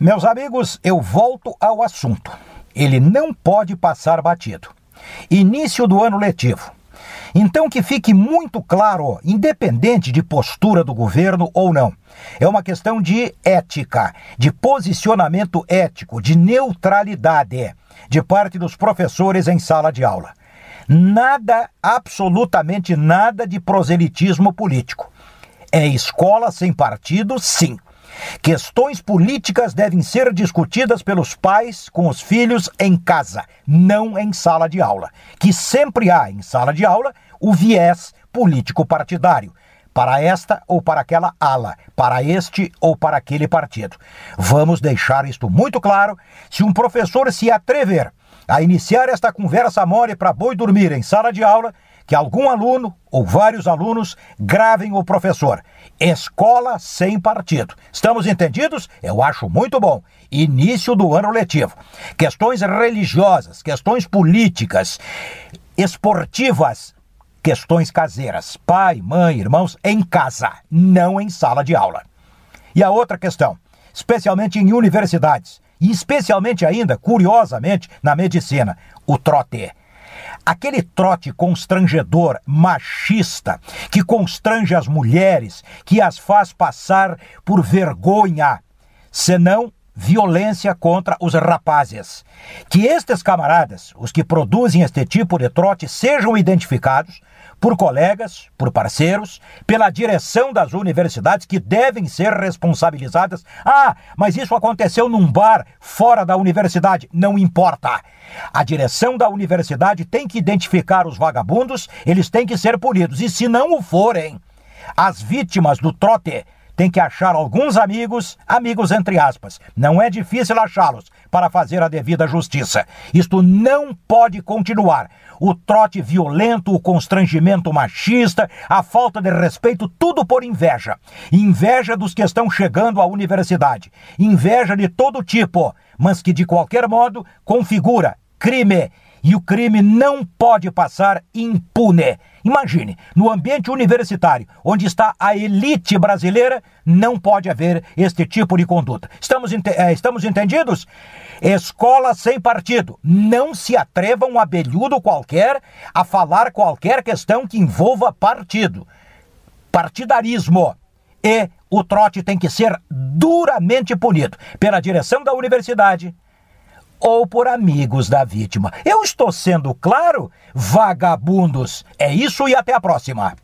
Meus amigos, eu volto ao assunto. Ele não pode passar batido. Início do ano letivo. Então, que fique muito claro, independente de postura do governo ou não, é uma questão de ética, de posicionamento ético, de neutralidade de parte dos professores em sala de aula. Nada, absolutamente nada de proselitismo político. É escola sem partido, sim. Questões políticas devem ser discutidas pelos pais com os filhos em casa, não em sala de aula. Que sempre há em sala de aula o viés político-partidário para esta ou para aquela ala, para este ou para aquele partido. Vamos deixar isto muito claro. Se um professor se atrever a iniciar esta conversa mole para boi dormir em sala de aula, que algum aluno ou vários alunos gravem o professor. Escola sem partido. Estamos entendidos? Eu acho muito bom. Início do ano letivo. Questões religiosas, questões políticas, esportivas, questões caseiras. Pai, mãe, irmãos, em casa, não em sala de aula. E a outra questão, especialmente em universidades, e especialmente ainda, curiosamente, na medicina, o trote. Aquele trote constrangedor, machista, que constrange as mulheres, que as faz passar por vergonha, senão violência contra os rapazes. Que estes camaradas, os que produzem este tipo de trote, sejam identificados por colegas, por parceiros, pela direção das universidades que devem ser responsabilizadas. Ah, mas isso aconteceu num bar fora da universidade. Não importa. A direção da universidade tem que identificar os vagabundos, eles têm que ser punidos. E se não o forem, as vítimas do trote tem que achar alguns amigos, amigos entre aspas. Não é difícil achá-los para fazer a devida justiça. Isto não pode continuar. O trote violento, o constrangimento machista, a falta de respeito, tudo por inveja. Inveja dos que estão chegando à universidade. Inveja de todo tipo, mas que de qualquer modo configura crime e o crime não pode passar impune. Imagine, no ambiente universitário, onde está a elite brasileira, não pode haver este tipo de conduta. Estamos, é, estamos entendidos? Escola sem partido. Não se atreva um abelhudo qualquer a falar qualquer questão que envolva partido. Partidarismo. E o trote tem que ser duramente punido pela direção da universidade, ou por amigos da vítima. Eu estou sendo claro, vagabundos. É isso e até a próxima.